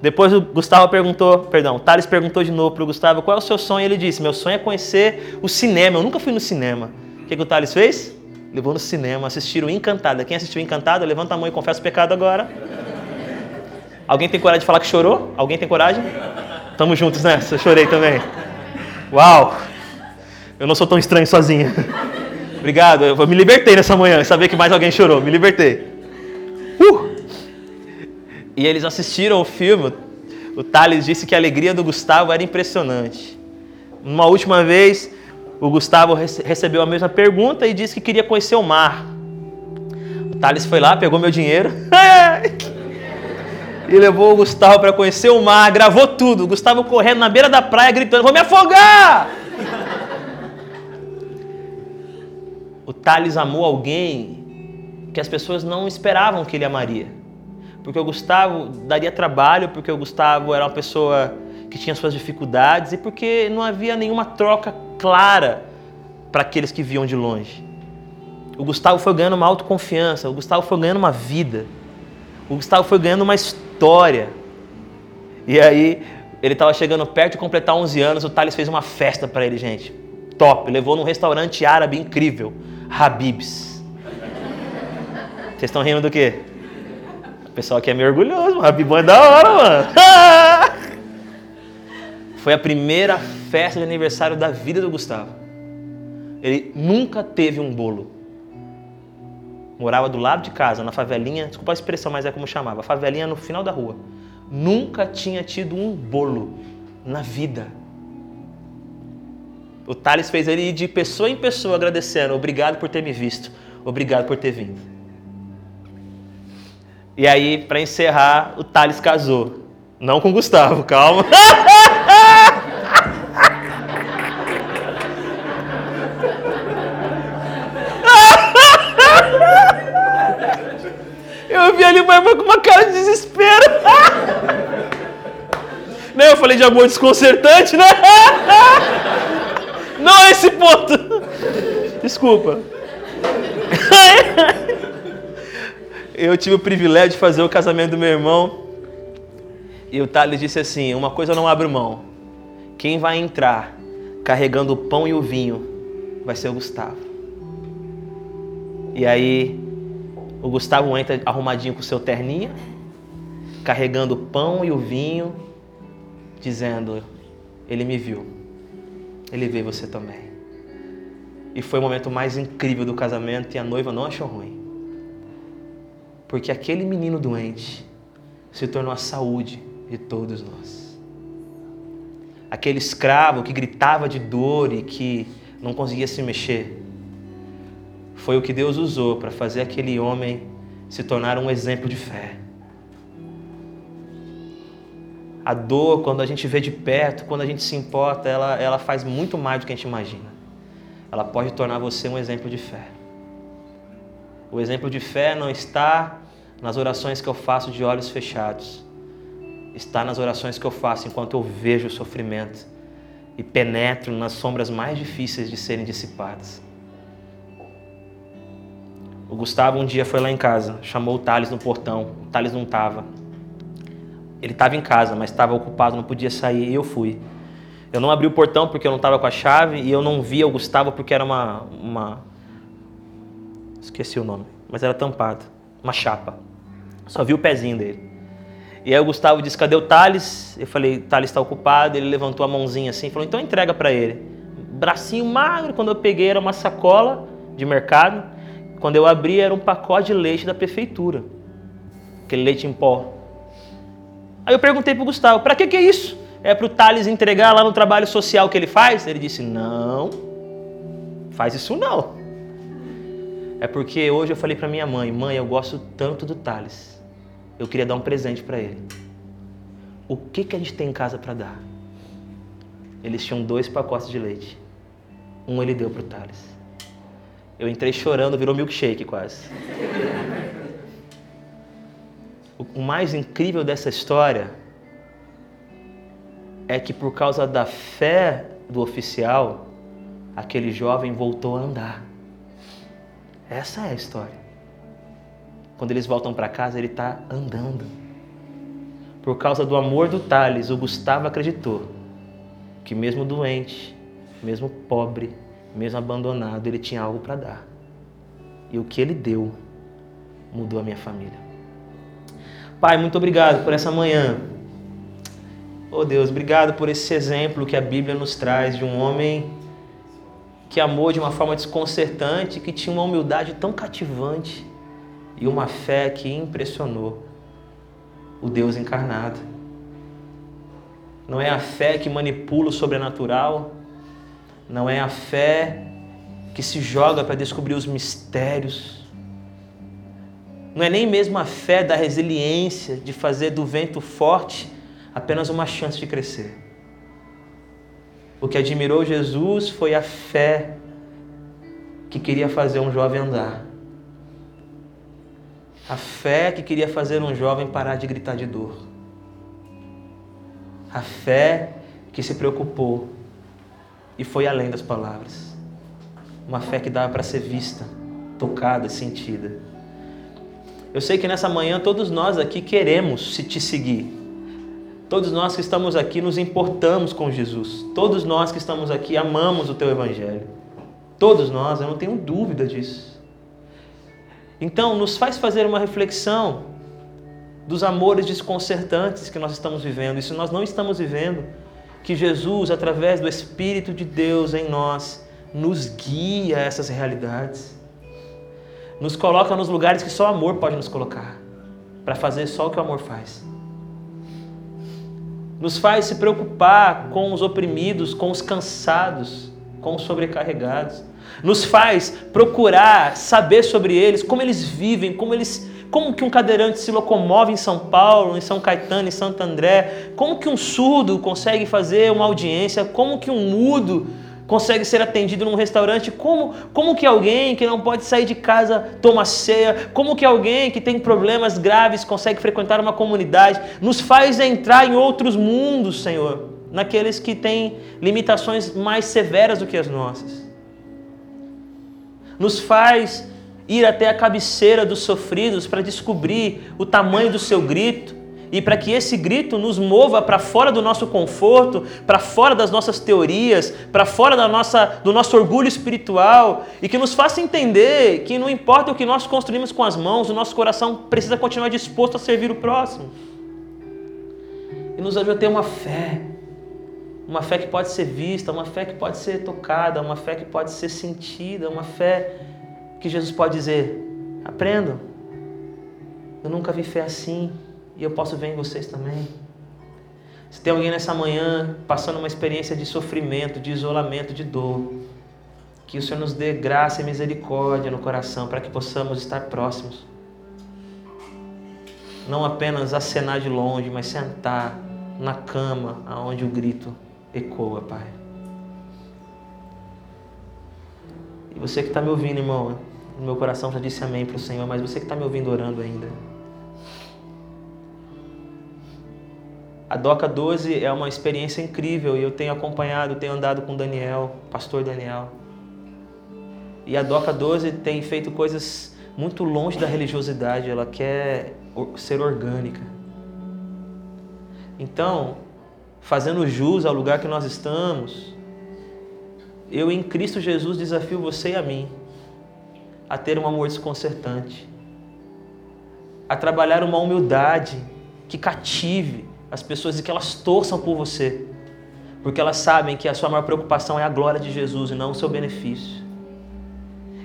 Depois o Gustavo perguntou, perdão, o Thales perguntou de novo para o Gustavo qual é o seu sonho. Ele disse: Meu sonho é conhecer o cinema. Eu nunca fui no cinema. O que, que o Thales fez? Levou no cinema, assistiram Encantada. Quem assistiu Encantada, levanta a mão e confessa o pecado agora. Alguém tem coragem de falar que chorou? Alguém tem coragem? Tamo juntos nessa, chorei também. Uau! Eu não sou tão estranho sozinho. Obrigado, eu me libertei nessa manhã, saber que mais alguém chorou, me libertei. Uh! E eles assistiram o filme. O Thales disse que a alegria do Gustavo era impressionante. Uma última vez, o Gustavo recebeu a mesma pergunta e disse que queria conhecer o mar. O Thales foi lá, pegou meu dinheiro e levou o Gustavo para conhecer o mar, gravou tudo. O Gustavo correndo na beira da praia, gritando: Vou me afogar! o Thales amou alguém que as pessoas não esperavam que ele amaria. Porque o Gustavo daria trabalho, porque o Gustavo era uma pessoa que tinha suas dificuldades e porque não havia nenhuma troca clara para aqueles que viam de longe. O Gustavo foi ganhando uma autoconfiança, o Gustavo foi ganhando uma vida, o Gustavo foi ganhando uma história. E aí, ele estava chegando perto de completar 11 anos, o Thales fez uma festa para ele, gente. Top, levou num restaurante árabe incrível, Habibs. Vocês estão rindo do quê? O pessoal aqui é meio orgulhoso, mano. É da hora, mano. Foi a primeira festa de aniversário da vida do Gustavo. Ele nunca teve um bolo. Morava do lado de casa, na favelinha, desculpa a expressão, mas é como chamava, favelinha no final da rua. Nunca tinha tido um bolo na vida. O Thales fez ele ir de pessoa em pessoa agradecendo, obrigado por ter me visto, obrigado por ter vindo. E aí, para encerrar, o Thales casou. Não com o Gustavo, calma. Uma irmã com uma cara de desespero. Não, eu falei de amor desconcertante, né? Não é esse ponto. Desculpa. Eu tive o privilégio de fazer o casamento do meu irmão. E o Thales disse assim: Uma coisa eu não abro mão. Quem vai entrar carregando o pão e o vinho vai ser o Gustavo. E aí, o Gustavo entra arrumadinho com seu terninho, carregando o pão e o vinho, dizendo: Ele me viu ele vê você também. E foi o momento mais incrível do casamento e a noiva não achou ruim. Porque aquele menino doente se tornou a saúde de todos nós. Aquele escravo que gritava de dor e que não conseguia se mexer, foi o que Deus usou para fazer aquele homem se tornar um exemplo de fé. A dor, quando a gente vê de perto, quando a gente se importa, ela, ela faz muito mais do que a gente imagina. Ela pode tornar você um exemplo de fé. O exemplo de fé não está nas orações que eu faço de olhos fechados. Está nas orações que eu faço enquanto eu vejo o sofrimento e penetro nas sombras mais difíceis de serem dissipadas. O Gustavo um dia foi lá em casa, chamou o Thales no portão. O Thales não estava. Ele estava em casa, mas estava ocupado, não podia sair, e eu fui. Eu não abri o portão porque eu não estava com a chave e eu não via o Gustavo porque era uma, uma. Esqueci o nome, mas era tampado uma chapa. Só vi o pezinho dele. E aí o Gustavo disse: Cadê o Thales? Eu falei: Thales está ocupado. Ele levantou a mãozinha assim falou: Então entrega para ele. Bracinho magro, quando eu peguei era uma sacola de mercado. Quando eu abri era um pacote de leite da prefeitura. Aquele leite em pó. Aí eu perguntei para o Gustavo, para que, que é isso? É para o Thales entregar lá no trabalho social que ele faz? Ele disse, não, faz isso não. É porque hoje eu falei para minha mãe, mãe, eu gosto tanto do Thales. Eu queria dar um presente para ele. O que, que a gente tem em casa para dar? Eles tinham dois pacotes de leite. Um ele deu para o Thales. Eu entrei chorando, virou milkshake quase. O mais incrível dessa história é que por causa da fé do oficial, aquele jovem voltou a andar. Essa é a história. Quando eles voltam para casa, ele está andando. por causa do amor do Thales, o Gustavo acreditou que, mesmo doente, mesmo pobre, mesmo abandonado, ele tinha algo para dar. E o que ele deu mudou a minha família. Pai, muito obrigado por essa manhã. Oh Deus, obrigado por esse exemplo que a Bíblia nos traz de um homem que amou de uma forma desconcertante, que tinha uma humildade tão cativante e uma fé que impressionou o Deus encarnado. Não é a fé que manipula o sobrenatural, não é a fé que se joga para descobrir os mistérios. Não é nem mesmo a fé da resiliência de fazer do vento forte apenas uma chance de crescer. O que admirou Jesus foi a fé que queria fazer um jovem andar. A fé que queria fazer um jovem parar de gritar de dor. A fé que se preocupou e foi além das palavras. Uma fé que dava para ser vista, tocada, sentida. Eu sei que nessa manhã todos nós aqui queremos se te seguir. Todos nós que estamos aqui nos importamos com Jesus. Todos nós que estamos aqui amamos o teu evangelho. Todos nós, eu não tenho dúvida disso. Então, nos faz fazer uma reflexão dos amores desconcertantes que nós estamos vivendo. E se nós não estamos vivendo, que Jesus, através do Espírito de Deus em nós, nos guia a essas realidades. Nos coloca nos lugares que só o amor pode nos colocar, para fazer só o que o amor faz. Nos faz se preocupar com os oprimidos, com os cansados, com os sobrecarregados nos faz procurar saber sobre eles, como eles vivem, como eles como que um cadeirante se locomove em São Paulo, em São Caetano, em Santo André, como que um surdo consegue fazer uma audiência, como que um mudo consegue ser atendido num restaurante, como, como que alguém que não pode sair de casa toma ceia, como que alguém que tem problemas graves consegue frequentar uma comunidade, nos faz entrar em outros mundos, Senhor, naqueles que têm limitações mais severas do que as nossas. Nos faz ir até a cabeceira dos sofridos para descobrir o tamanho do seu grito e para que esse grito nos mova para fora do nosso conforto, para fora das nossas teorias, para fora da nossa, do nosso orgulho espiritual e que nos faça entender que não importa o que nós construímos com as mãos, o nosso coração precisa continuar disposto a servir o próximo. E nos ajuda a ter uma fé uma fé que pode ser vista, uma fé que pode ser tocada, uma fé que pode ser sentida, uma fé que Jesus pode dizer: aprendam. Eu nunca vi fé assim e eu posso ver em vocês também. Se tem alguém nessa manhã passando uma experiência de sofrimento, de isolamento, de dor, que o Senhor nos dê graça e misericórdia no coração para que possamos estar próximos. Não apenas acenar de longe, mas sentar na cama aonde o grito ecoa, Pai. E você que está me ouvindo, irmão, no meu coração já disse amém para o Senhor, mas você que está me ouvindo orando ainda. A DOCA 12 é uma experiência incrível e eu tenho acompanhado, tenho andado com Daniel, pastor Daniel. E a DOCA 12 tem feito coisas muito longe da religiosidade, ela quer ser orgânica. Então, fazendo jus ao lugar que nós estamos, eu em Cristo Jesus desafio você e a mim a ter um amor desconcertante, a trabalhar uma humildade que cative as pessoas e que elas torçam por você, porque elas sabem que a sua maior preocupação é a glória de Jesus e não o seu benefício.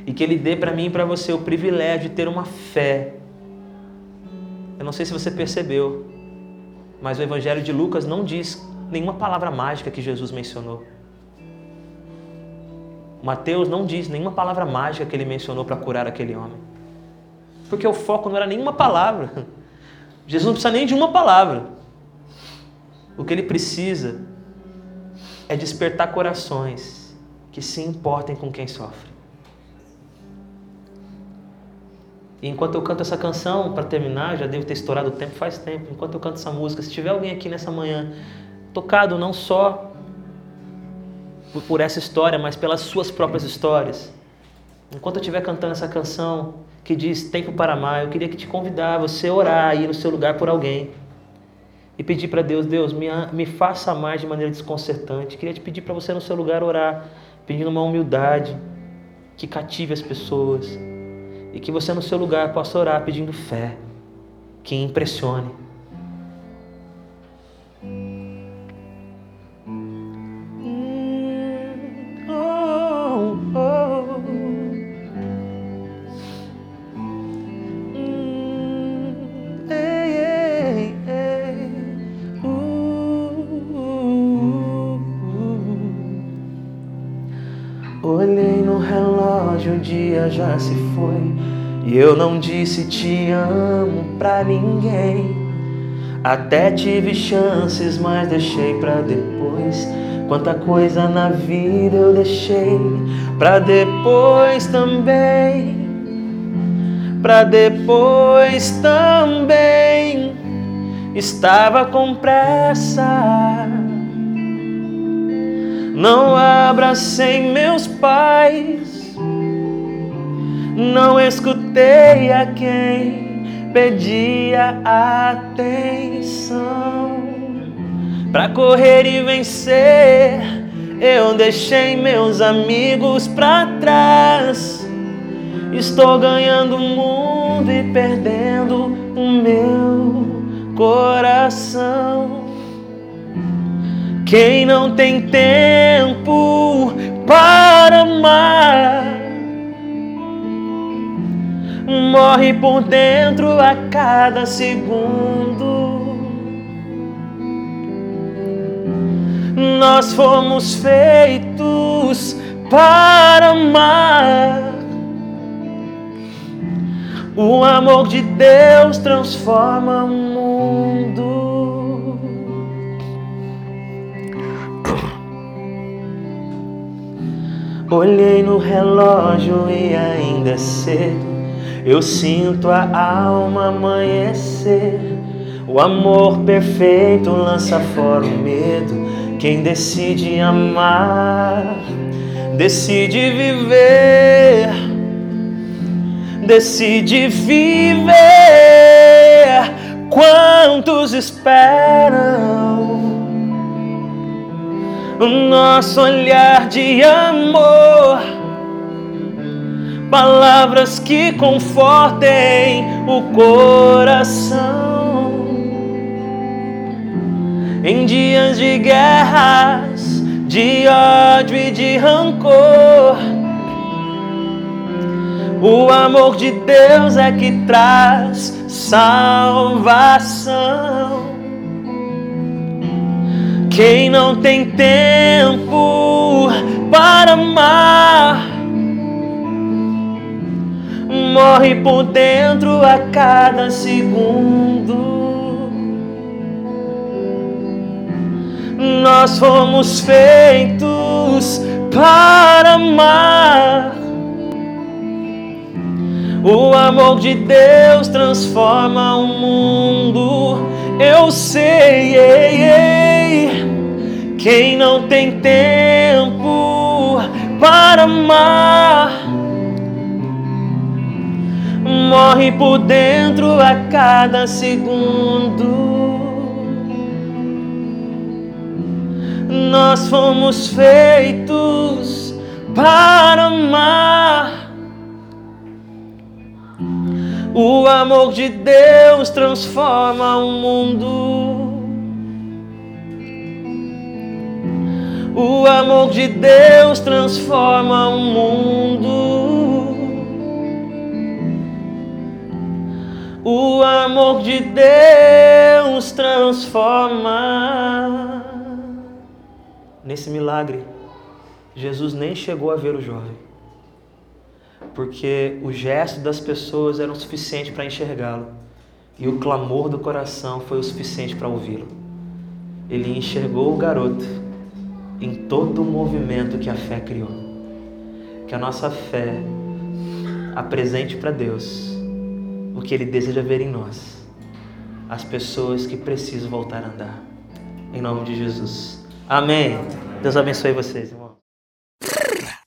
E que Ele dê para mim e para você o privilégio de ter uma fé. Eu não sei se você percebeu, mas o Evangelho de Lucas não diz nenhuma palavra mágica que Jesus mencionou. Mateus não diz nenhuma palavra mágica que ele mencionou para curar aquele homem. Porque o foco não era nenhuma palavra. Jesus não precisa nem de uma palavra. O que ele precisa é despertar corações que se importem com quem sofre. E enquanto eu canto essa canção, para terminar, já devo ter estourado o tempo faz tempo. Enquanto eu canto essa música, se tiver alguém aqui nessa manhã tocado não só por essa história, mas pelas suas próprias histórias. Enquanto eu estiver cantando essa canção que diz Tempo para Amar, eu queria que te convidar você orar aí no seu lugar por alguém e pedir para Deus, Deus, me, me faça mais de maneira desconcertante. Queria te pedir para você no seu lugar orar, pedindo uma humildade que cative as pessoas e que você no seu lugar possa orar pedindo fé, que impressione. Relógio, o dia já se foi. E eu não disse te amo pra ninguém. Até tive chances, mas deixei pra depois. Quanta coisa na vida eu deixei pra depois também. Pra depois também. Estava com pressa não abracei meus pais, não escutei a quem pedia atenção. Para correr e vencer, eu deixei meus amigos para trás. Estou ganhando o mundo e perdendo o meu coração. Quem não tem tempo para amar morre por dentro a cada segundo. Nós fomos feitos para amar. O amor de Deus transforma o mundo. Olhei no relógio e ainda é cedo. Eu sinto a alma amanhecer. O amor perfeito lança fora o medo. Quem decide amar, decide viver. Decide viver. Quantos esperam? o nosso olhar de amor, palavras que confortem o coração. Em dias de guerras, de ódio e de rancor, o amor de Deus é que traz salvação. Quem não tem tempo para amar morre por dentro a cada segundo. Nós fomos feitos para amar. O amor de Deus transforma o mundo. Eu sei. Ei, ei. Quem não tem tempo para amar morre por dentro a cada segundo. Nós fomos feitos para amar. O amor de Deus transforma o mundo. O amor de Deus transforma o mundo. De Deus transforma. Nesse milagre, Jesus nem chegou a ver o jovem, porque o gesto das pessoas era o suficiente para enxergá-lo, e o clamor do coração foi o suficiente para ouvi-lo. Ele enxergou o garoto em todo o movimento que a fé criou. Que a nossa fé apresente para Deus o que Ele deseja ver em nós. As pessoas que precisam voltar a andar. Em nome de Jesus. Amém. Deus abençoe vocês, irmão.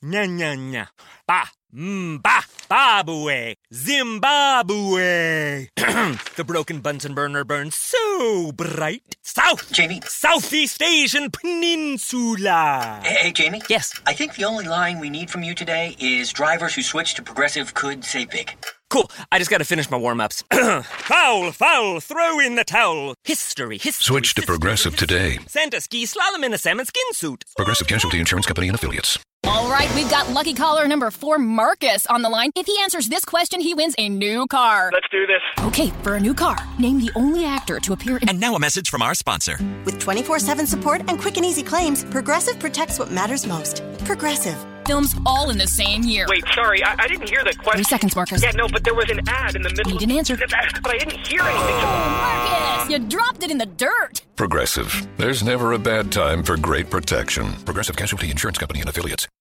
Nha, nha, nha. Pa, mm, pa, pa. Zimbabwe. Zimbabwe. the broken Bunsen burner burns so bright. South. Jamie? Southeast Asian Peninsula. Hey, hey, Jamie? Yes. I think the only line we need from you today is drivers who switch to progressive could save big. Cool. I just got to finish my warm ups. foul, foul, throw in the towel. History, history. Switch to Progressive history. today. Santa ski slalom in a salmon skin suit. Progressive Casualty Insurance Company and Affiliates. All right, we've got lucky caller number four, Marcus, on the line. If he answers this question, he wins a new car. Let's do this. Okay, for a new car, name the only actor to appear in. And now a message from our sponsor. With 24 7 support and quick and easy claims, Progressive protects what matters most. Progressive. Films all in the same year. Wait, sorry, I, I didn't hear the question. Three seconds, Marcus. Yeah, no, but there was an ad in the middle. You didn't answer. But I didn't hear anything. Marcus, you dropped it in the dirt. Progressive. There's never a bad time for great protection. Progressive Casualty Insurance Company and Affiliates.